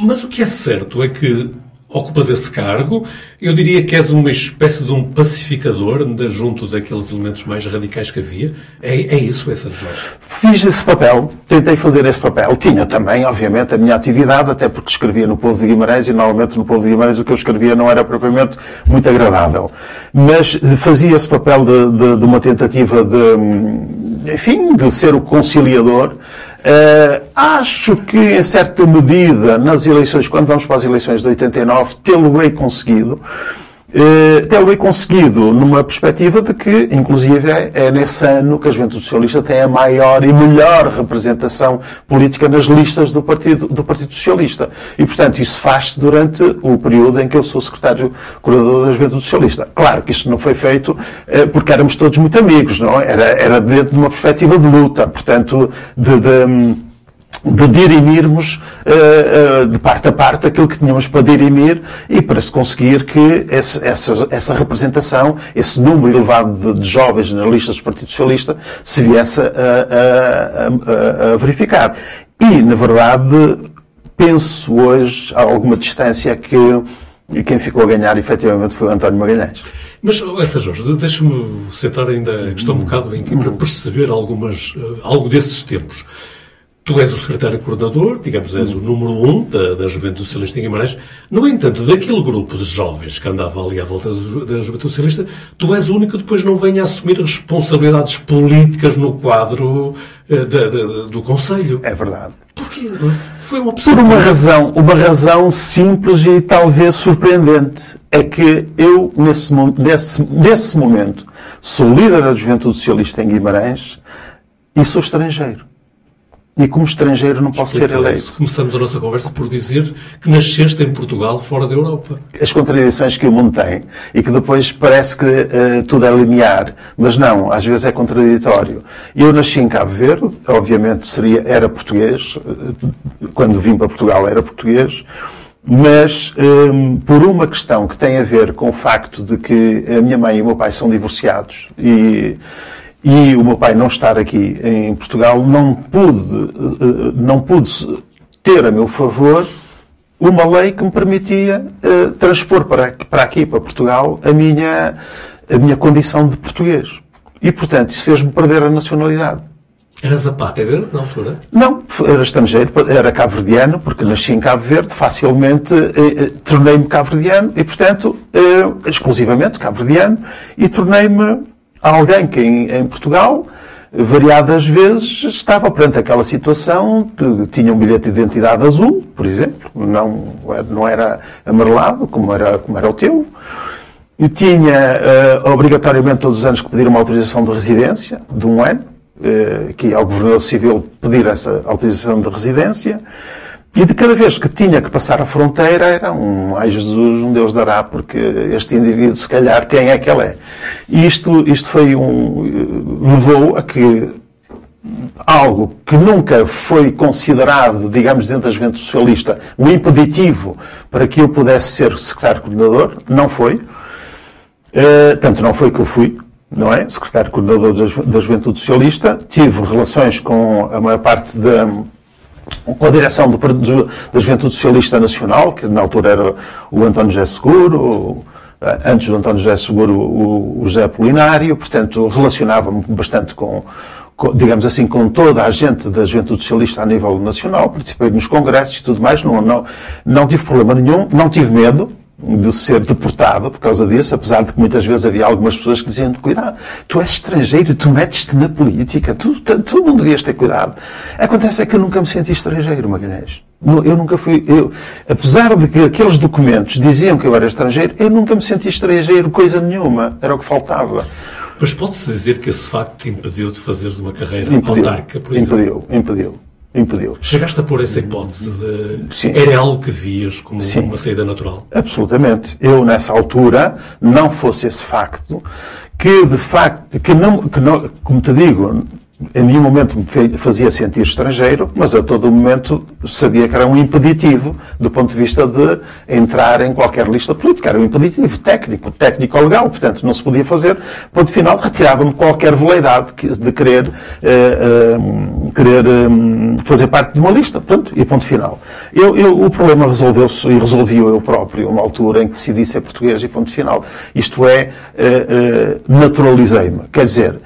mas o que é certo é que ocupas esse cargo, eu diria que és uma espécie de um pacificador de, junto daqueles elementos mais radicais que havia. É, é isso, essa Jorge? Fiz esse papel, tentei fazer esse papel. Tinha também, obviamente, a minha atividade, até porque escrevia no Povo de Guimarães e, normalmente, no Povo de Guimarães o que eu escrevia não era propriamente muito agradável. Mas eh, fazia esse papel de, de, de uma tentativa de, hum, enfim, de ser o conciliador Uh, acho que, em certa medida, nas eleições, quando vamos para as eleições de 89, tê-lo-ei conseguido. Uh, tê-lo-ei conseguido numa perspectiva de que, inclusive, é, é, nesse ano que a Juventude Socialista tem a maior e melhor representação política nas listas do Partido, do Partido Socialista. E, portanto, isso faz-se durante o período em que eu sou secretário curador da Juventude Socialista. Claro que isto não foi feito uh, porque éramos todos muito amigos, não? É? Era, era dentro de uma perspectiva de luta, portanto, de, de de dirimirmos uh, uh, de parte a parte aquilo que tínhamos para dirimir e para se conseguir que esse, essa, essa representação, esse número elevado de, de, jovens na lista do Partido Socialista se viesse a, a, a, a, verificar. E, na verdade, penso hoje, a alguma distância, que quem ficou a ganhar efetivamente foi o António Magalhães. Mas, essa Jorge, deixa-me centrar ainda a questão um bocado em para perceber algumas, uh, algo desses tempos. Tu és o secretário coordenador, digamos, és o número um da, da Juventude Socialista em Guimarães. No entanto, daquele grupo de jovens que andava ali à volta da Juventude Socialista, tu és o único que depois não vem a assumir responsabilidades políticas no quadro uh, da, da, do Conselho. É verdade. Porquê? Foi uma opção. Por uma razão, uma razão simples e talvez surpreendente. É que eu, nesse, nesse, nesse momento, sou líder da Juventude Socialista em Guimarães e sou estrangeiro e como estrangeiro não posso ser eleito. Começamos a nossa conversa por dizer que nasceste em Portugal, fora da Europa. As contradições que o mundo tem e que depois parece que uh, tudo é linear, mas não, às vezes é contraditório. Eu nasci em Cabo Verde, obviamente seria, era português, uh, quando vim para Portugal era português, mas um, eh, por uma questão que tem a ver com o facto de que a minha mãe e o meu pai são divorciados e e o meu pai não estar aqui em Portugal, não pude, eh, não pude ter a meu favor uma lei que me permitia uh, transpor para, para aqui, para Portugal, a minha, a minha condição de português. E, portanto, isso fez-me perder a nacionalidade. Eras a pátria na altura? Não, era estrangeiro, era cabo-verdiano, porque nasci em Cabo Verde, facilmente eh, eh, tornei-me cabo-verdiano e, portanto, eh, exclusivamente cabo-verdiano, e tornei-me alguém que em, em Portugal variadas vezes estava perante aquela situação de, tinha um bilhete de identidade azul, por exemplo, não, não era amarelado, como era, como era o teu, e tinha uh, obrigatoriamente todos os anos que pedir uma autorização de residência de um ano, uh, que ao Governador Civil pedir essa autorização de residência, e de cada vez que tinha que passar a fronteira era um, ai Jesus, um Deus dará, porque este indivíduo, se calhar, quem é que ele é? E isto, isto foi um, levou a que algo que nunca foi considerado, digamos, dentro da juventude socialista, um impeditivo para que eu pudesse ser secretário-coordenador, não foi. Uh, tanto não foi que eu fui, não é? Secretário-coordenador da Juventude Socialista. Tive relações com a maior parte da com a direção do, do, da Juventude Socialista Nacional, que na altura era o António José Seguro, eh, antes do António José Seguro, o, o José Apolinário, portanto, relacionava-me bastante com, com, digamos assim, com toda a gente da Juventude Socialista a nível nacional, participei nos congressos e tudo mais, não, não, não tive problema nenhum, não tive medo, de ser deportado por causa disso, apesar de que muitas vezes havia algumas pessoas que diziam, cuidado, tu és estrangeiro, tu metes-te na política, tu, tu, tu, não devias ter cuidado. Acontece é que eu nunca me senti estrangeiro, Magalhães. Eu nunca fui, eu, apesar de que aqueles documentos diziam que eu era estrangeiro, eu nunca me senti estrangeiro, coisa nenhuma, era o que faltava. Mas pode-se dizer que esse facto te impediu de fazeres uma carreira impediu, autárquica, por exemplo? Impediu, impediu. Impediu. Chegaste a pôr essa hipótese de... Sim. Era algo que vias como Sim. uma saída natural? Absolutamente. Eu, nessa altura, não fosse esse facto, que de facto, que não, que não como te digo, em nenhum momento me fazia sentir estrangeiro, mas a todo momento sabia que era um impeditivo do ponto de vista de entrar em qualquer lista política. Era um impeditivo técnico, técnico-legal, portanto não se podia fazer. Ponto final, retirava-me qualquer veleidade de querer, uh, uh, querer uh, fazer parte de uma lista. Portanto, e ponto final. Eu, eu, o problema resolveu-se e resolvi eu próprio, uma altura em que decidi ser português e ponto final. Isto é, naturalizei-me. Quer dizer,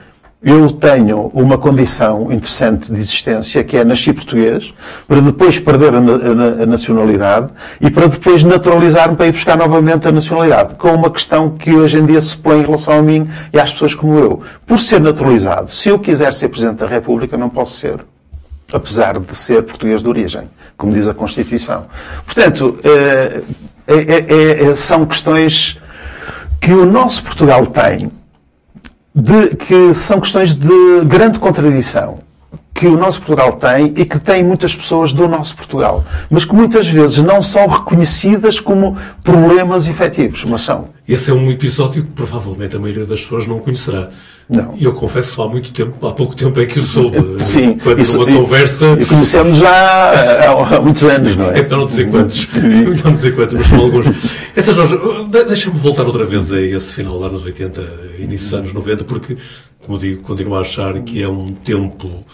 eu tenho uma condição interessante de existência, que é nasci português, para depois perder a, a, nacionalidade e para depois naturalizar-me para ir buscar novamente a nacionalidade, com uma questão que hoje em dia se põe em relação a mim e às pessoas como eu. Por ser naturalizado, se eu quiser ser Presidente da República, não posso ser. Apesar de ser português de origem, como diz a Constituição. Portanto, é, é, é, são questões que o nosso Portugal tem de, que são questões de grande contradição que o nosso Portugal tem e que tem muitas pessoas do nosso Portugal, mas que muitas vezes não são reconhecidas como problemas efetivos, mas são. Esse é um episódio que provavelmente a maioria das pessoas não conhecerá. Não. Eu confesso que há muito tempo, há pouco tempo é que o soube. [laughs] Sim. Quando isso, numa conversa. E conhecemos já há, há, muitos anos, não é? É para não dizer quantos. [laughs] não dizer quantos, mas são alguns. Essa Jorge, deixa-me voltar outra vez a esse final lá nos 80, início dos anos 90, porque, como digo, continuo a achar que é um tempo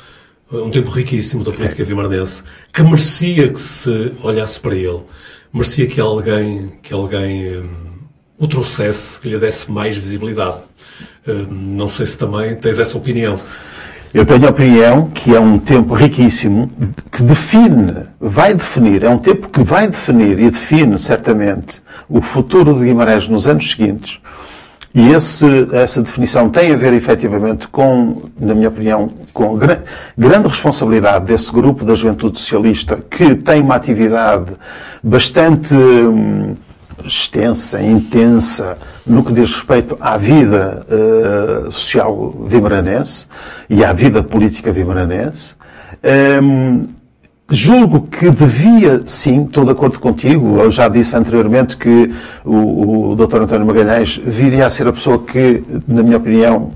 um tempo riquíssimo da política vimaranense, que merecia que se olhasse para ele, merecia que alguém, que alguém um, o trouxesse, que lhe desse mais visibilidade. Um, não sei se também tens essa opinião. Eu tenho a opinião que é um tempo riquíssimo, que define, vai definir, é um tempo que vai definir e define certamente o futuro de Guimarães nos anos seguintes, e esse, essa definição tem a ver efetivamente com, na minha opinião, com gra grande responsabilidade desse grupo da juventude socialista que tem uma atividade bastante hum, extensa, intensa, no que diz respeito à vida uh, social vimaranense e à vida política vimaranense. Um, Julgo que devia, sim, estou de acordo contigo. Eu já disse anteriormente que o, o Dr. António Magalhães viria a ser a pessoa que, na minha opinião,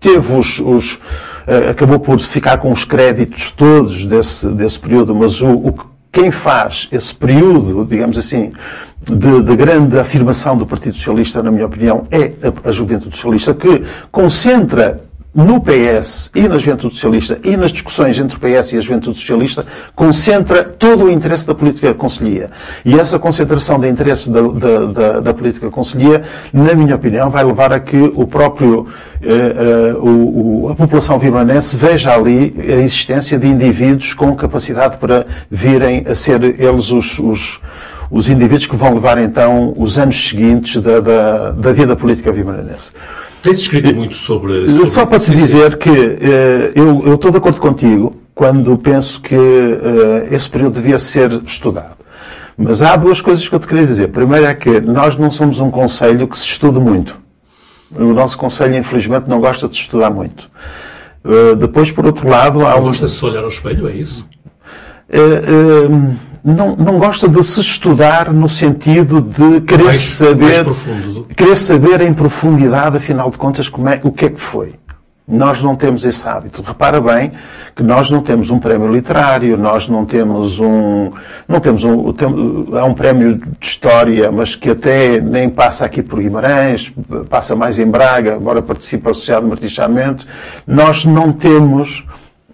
teve os, os uh, acabou por ficar com os créditos todos desse, desse período, mas o, o quem faz esse período, digamos assim, de, de, grande afirmação do Partido Socialista, na minha opinião, é a, a Juventude Socialista, que concentra no PS e na Juventude Socialista e nas discussões entre o PS e a Juventude Socialista concentra todo o interesse da política conselhia. E essa concentração de interesse da, da, da, da política conselhia, na minha opinião, vai levar a que o próprio, eh, eh, o, a população vimanense veja ali a existência de indivíduos com capacidade para virem a ser eles os, os os indivíduos que vão levar então os anos seguintes da, da, da vida política vimaranense. Tens escrito muito sobre. sobre Só para te dizer que uh, eu, eu estou de acordo contigo quando penso que uh, esse período devia ser estudado. Mas há duas coisas que eu te queria dizer. Primeiro é que nós não somos um conselho que se estude muito. O nosso conselho, infelizmente, não gosta de estudar muito. Uh, depois, por outro lado, há. Não um... gosta de se olhar ao espelho, é isso? Uh, não, não gosta de se estudar no sentido de querer mais, saber, mais querer saber em profundidade, afinal de contas, é, o que é que foi. Nós não temos esse hábito. Repara bem que nós não temos um prémio literário, nós não temos um, não temos um, tem, há um prémio de história, mas que até nem passa aqui por Guimarães, passa mais em Braga, embora participe associado Martins Charmente. Nós não temos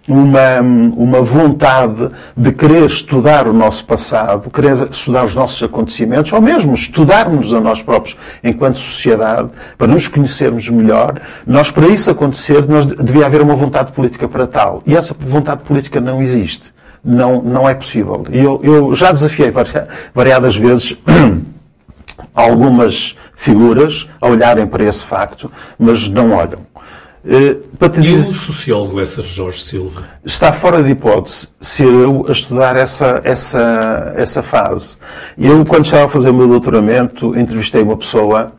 uma, uma vontade de querer estudar o nosso passado, querer estudar os nossos acontecimentos, ou mesmo estudarmos a nós próprios enquanto sociedade, para nos conhecermos melhor, nós, para isso acontecer, nós, devia haver uma vontade política para tal. E essa vontade política não existe. Não, não é possível. E eu, eu já desafiei variadas vezes [clears throat] algumas figuras a olharem para esse facto, mas não olham. Uh, e dizer, o sociólogo Esser Jorge Silva? Está fora de hipótese ser eu a estudar essa, essa, essa fase. Eu, quando estava a fazer o meu doutoramento, entrevistei uma pessoa,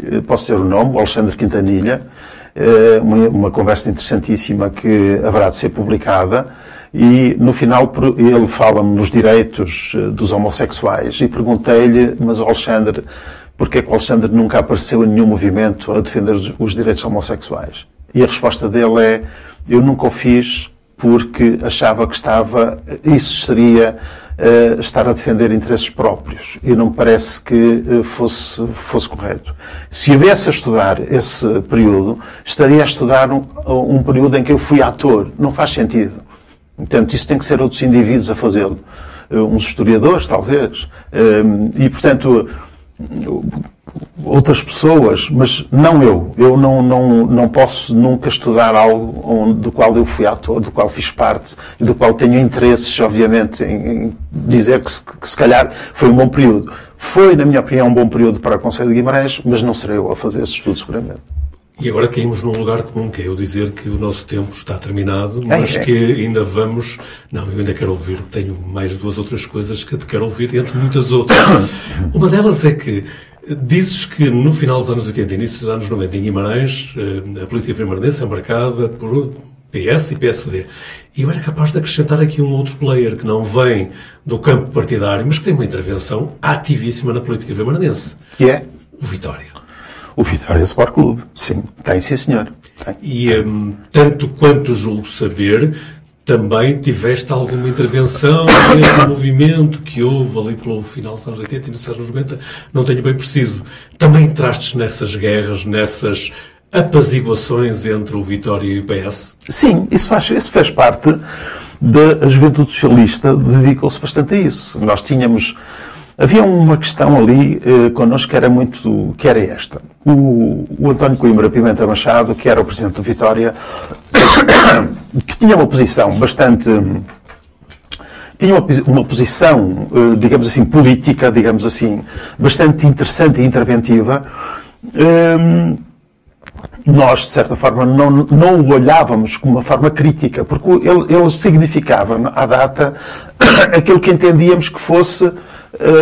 eh, posso ter o nome, Alexandre Quintanilha, uh, uma, uma conversa interessantíssima que haverá de ser publicada, e no final ele fala-me nos direitos eh, dos homossexuais e perguntei-lhe, mas Alexandre, porquê que o Alexandre nunca apareceu em nenhum movimento a defender os direitos homossexuais? E a resposta dele é, eu nunca o fiz porque achava que estava, isso seria uh, estar a defender interesses próprios e não me parece que uh, fosse, fosse correto. Se viesse a estudar esse período, estaria a estudar um, um período em que eu fui ator. Não faz sentido. Portanto, isso tem que ser outros indivíduos a fazê-lo. Uh, uns historiadores, talvez. E, portanto, outras pessoas, mas não eu. Eu não, não, não posso nunca estudar algo onde, do qual eu fui ator, do qual fiz parte e do qual tenho interesses, obviamente, em, em dizer que se, que se calhar foi um bom período. Foi, na minha opinião, um bom período para o Conselho de Guimarães, mas não serei eu a fazer esse estudo, seguramente. E agora caímos num lugar comum, que é eu dizer que o nosso tempo está terminado, é, mas é, é. que ainda vamos. Não, eu ainda quero ouvir, tenho mais duas outras coisas que te quero ouvir, entre muitas outras. [coughs] Uma delas é que Dizes que no final dos anos 80 e início dos anos 90 em Guimarães, eh, a política primarense é marcada por PS e PSD. E eu era capaz de acrescentar aqui um outro player que não vem do campo partidário, mas que tem uma intervenção ativíssima na política vimaranense. Que é? O Vitória. O Vitória Sport Clube, sim. Tem, sim, senhor. Tem. E um, tanto quanto julgo saber, também tiveste alguma intervenção nesse [coughs] movimento que houve ali pelo final dos anos 80 e nos anos 90, não tenho bem preciso. Também entrastes nessas guerras, nessas apaziguações entre o Vitória e o PS? Sim, isso faz, isso faz parte da juventude socialista, dedicou-se bastante a isso. Nós tínhamos Havia uma questão ali eh, connosco que era muito, que era esta. O, o António Coimbra Pimenta Machado, que era o Presidente do Vitória, [coughs] que tinha uma posição bastante tinha uma, uma posição, eh, digamos assim, política, digamos assim, bastante interessante e interventiva. Eh, nós, de certa forma, não, não o olhávamos como uma forma crítica, porque ele, ele significava, à data, [coughs] aquilo que entendíamos que fosse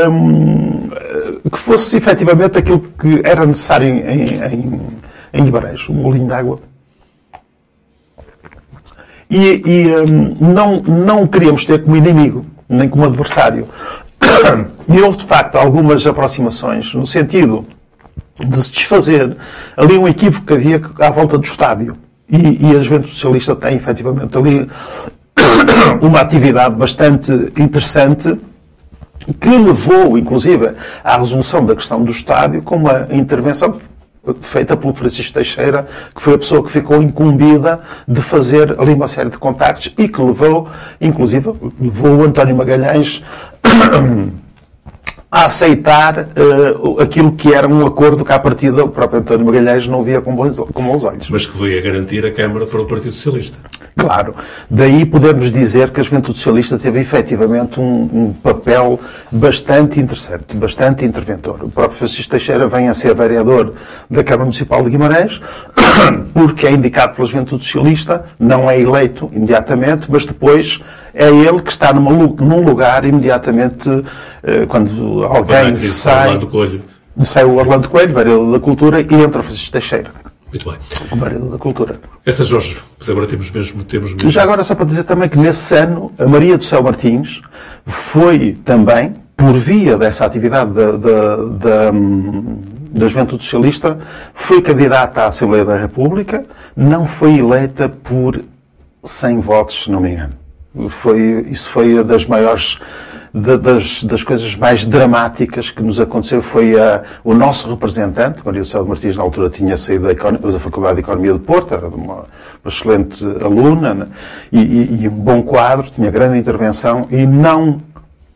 um, que fosse efetivamente aquilo que era necessário em, em, em Guimarães, um molinho de água. E, e um, não, não queríamos ter como inimigo, nem como adversário. [coughs] E houve, de facto, algumas aproximações no sentido de se desfazer ali um equívoco que havia à volta do estádio. E, e a Juventude Socialista tem, efetivamente, ali [coughs] uma atividade bastante interessante que levou, inclusive, à resolução da questão do estádio com uma intervenção feita pelo Francisco Teixeira, que foi a pessoa que ficou incumbida de fazer ali uma série de contactos e que levou, inclusive, levou o António Magalhães [clears throat] a aceitar uh, aquilo que era um acordo que, à partida, o próprio António Magalhães não via com bons, com bons olhos. Mas que veio a garantir a Câmara para o Partido Socialista. Claro. Daí podemos dizer que a Juventude Socialista teve efetivamente um, um, papel bastante interessante, bastante interventor. O próprio Francisco Teixeira vem a ser vereador da Câmara Municipal de Guimarães, [coughs] porque é indicado pela Juventude Socialista, não é eleito imediatamente, mas depois é ele que está numa, num lugar imediatamente eh, quando alguém sai. Orlando Coelho. Sai o Orlando Coelho, vereador da Cultura, e entra Francisco Teixeira. Muito bem. O vereador da Cultura. Essa Jorge, mas agora temos mesmo, temos mesmo. Já agora, só para dizer também que nesse ano, a Maria do Céu Martins foi também, por via dessa atividade da, da, da, da Juventude Socialista, foi candidata à Assembleia da República, não foi eleita por 100 votos, se não me engano. Foi, isso foi das maiores das, das coisas mais dramáticas que nos aconteceu foi a, o nosso representante, Maria Céu Martins, na altura tinha saído da, da, Faculdade de Economia de Porto, era uma, uma excelente aluna né? e, e, e, um bom quadro, tinha grande intervenção e não,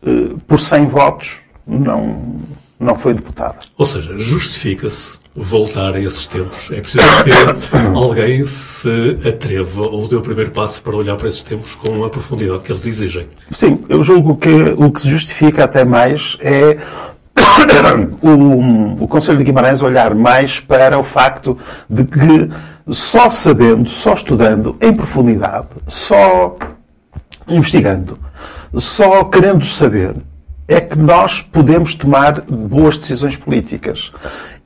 eh, por 100 votos, não, não foi deputada. Ou seja, justifica-se voltar a esses tempos. É preciso que [coughs] alguém se atreva ou dê o primeiro passo para olhar para esses tempos com a profundidade que eles exigem. Sim, eu julgo que o que se justifica até mais é [coughs] o, o Conselho de Guimarães olhar mais para o facto de que só sabendo, só estudando em profundidade, só investigando, só querendo saber, é que nós podemos tomar boas decisões políticas.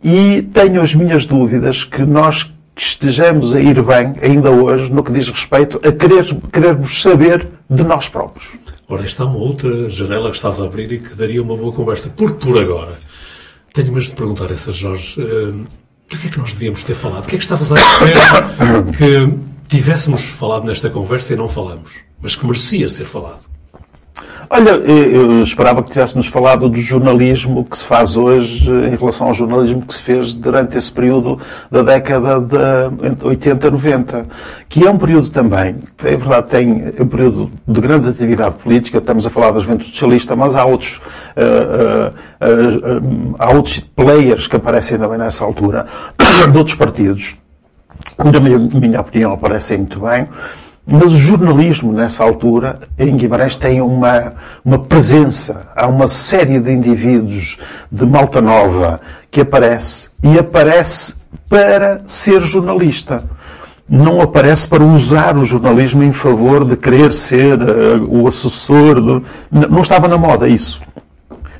E tenho as minhas dúvidas que nós estejamos a ir bem, ainda hoje, no que diz respeito a querer, querermos saber de nós próprios. Ora, está uma outra janela que estás a abrir e que daria uma boa conversa. Porque por agora, tenho mesmo de perguntar a essa Jorge, uh, do que é que nós devíamos ter falado? O que é que estavas a espera que tivéssemos falado nesta conversa e não falamos? Mas que merecia ser falado? Olha, eu esperava que tivéssemos falado do jornalismo que se faz hoje em relação ao jornalismo que se fez durante esse período da década de 80, 90, que é um período também, é verdade, tem um período de grande atividade política, estamos a falar da juventude socialista, mas há outros, uh, uh, uh, há outros players que aparecem também nessa altura, [coughs] de outros partidos, na minha, minha opinião aparecem muito bem, mas o jornalismo, nessa altura, em Guimarães, tem uma, uma presença. Há uma série de indivíduos de Malta Nova que aparece e aparece para ser jornalista. Não aparece para usar o jornalismo em favor de querer ser uh, o assessor. De... Não estava na moda isso.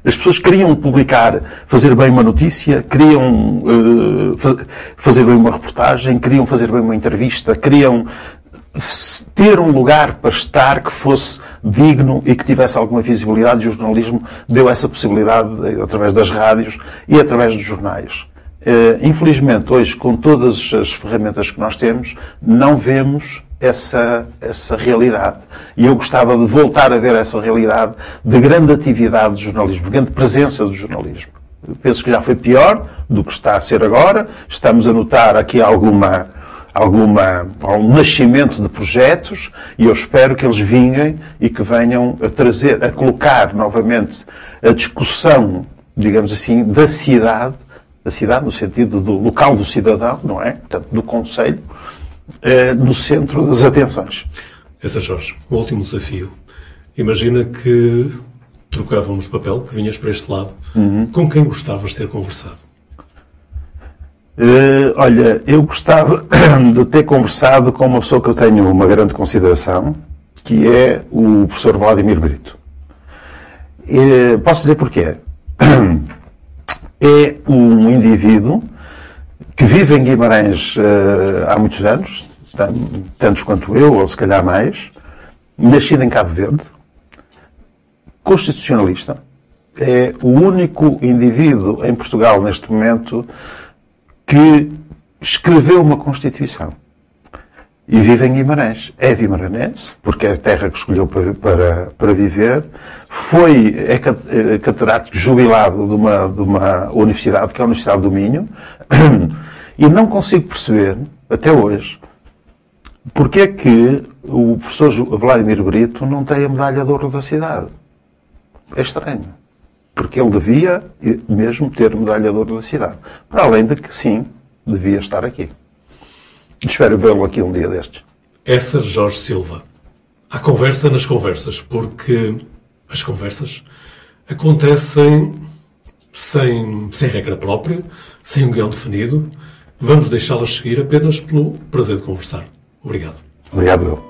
As pessoas queriam publicar, fazer bem uma notícia, queriam uh, fazer bem uma reportagem, queriam fazer bem uma entrevista, queriam ter um lugar para estar que fosse digno e que tivesse alguma visibilidade, e o jornalismo deu essa possibilidade através das rádios e através dos jornais. Eh, infelizmente, hoje, com todas as ferramentas que nós temos, não vemos essa, essa realidade. E eu gostava de voltar a ver essa realidade de grande atividade do jornalismo, de grande presença do jornalismo. Penso que já foi pior do que está a ser agora. Estamos a notar aqui alguma alguma, algum nascimento de projetos e eu espero que eles vinguem e que venham a trazer, a colocar novamente a discussão, digamos assim, da cidade, da cidade no sentido do local do cidadão, não é? Portanto, do Conselho, eh, no centro das atenções. Essa, Jorge, o último desafio. Imagina que trocávamos papel, que vinhas para este lado. Uhum. Com quem gostavas de ter conversado? Uh, olha, eu gostava [clears throat] de ter conversado com uma pessoa que eu tenho uma grande consideração, que é o professor Vladimir Brito. Uh, posso dizer porquê? [clears throat] É um indivíduo que vive em Guimarães uh, há muitos anos, tantos quanto eu, ou se calhar mais, nascido em Cabo Verde, constitucionalista, é o único indivíduo em Portugal neste momento que escreveu uma Constituição e vive em Guimarães. É guimaranense, porque é a terra que escolheu para, para, para viver. Foi é, catedrático jubilado de uma, de uma universidade, que é a Universidade do Minho, e não consigo perceber, até hoje, porque é que o professor Vladimir Brito não tem a medalha de ouro da cidade. É estranho porque ele devia mesmo ter medalha de ouro da cidade. Para além de que, sim, devia estar aqui. Espero vê-lo aqui um dia destes. Essa Jorge Silva. Há conversa nas conversas, porque as conversas acontecem sem, sem regra própria, sem um guião definido. Vamos deixá-las seguir apenas pelo prazer de conversar. Obrigado. Obrigado, eu.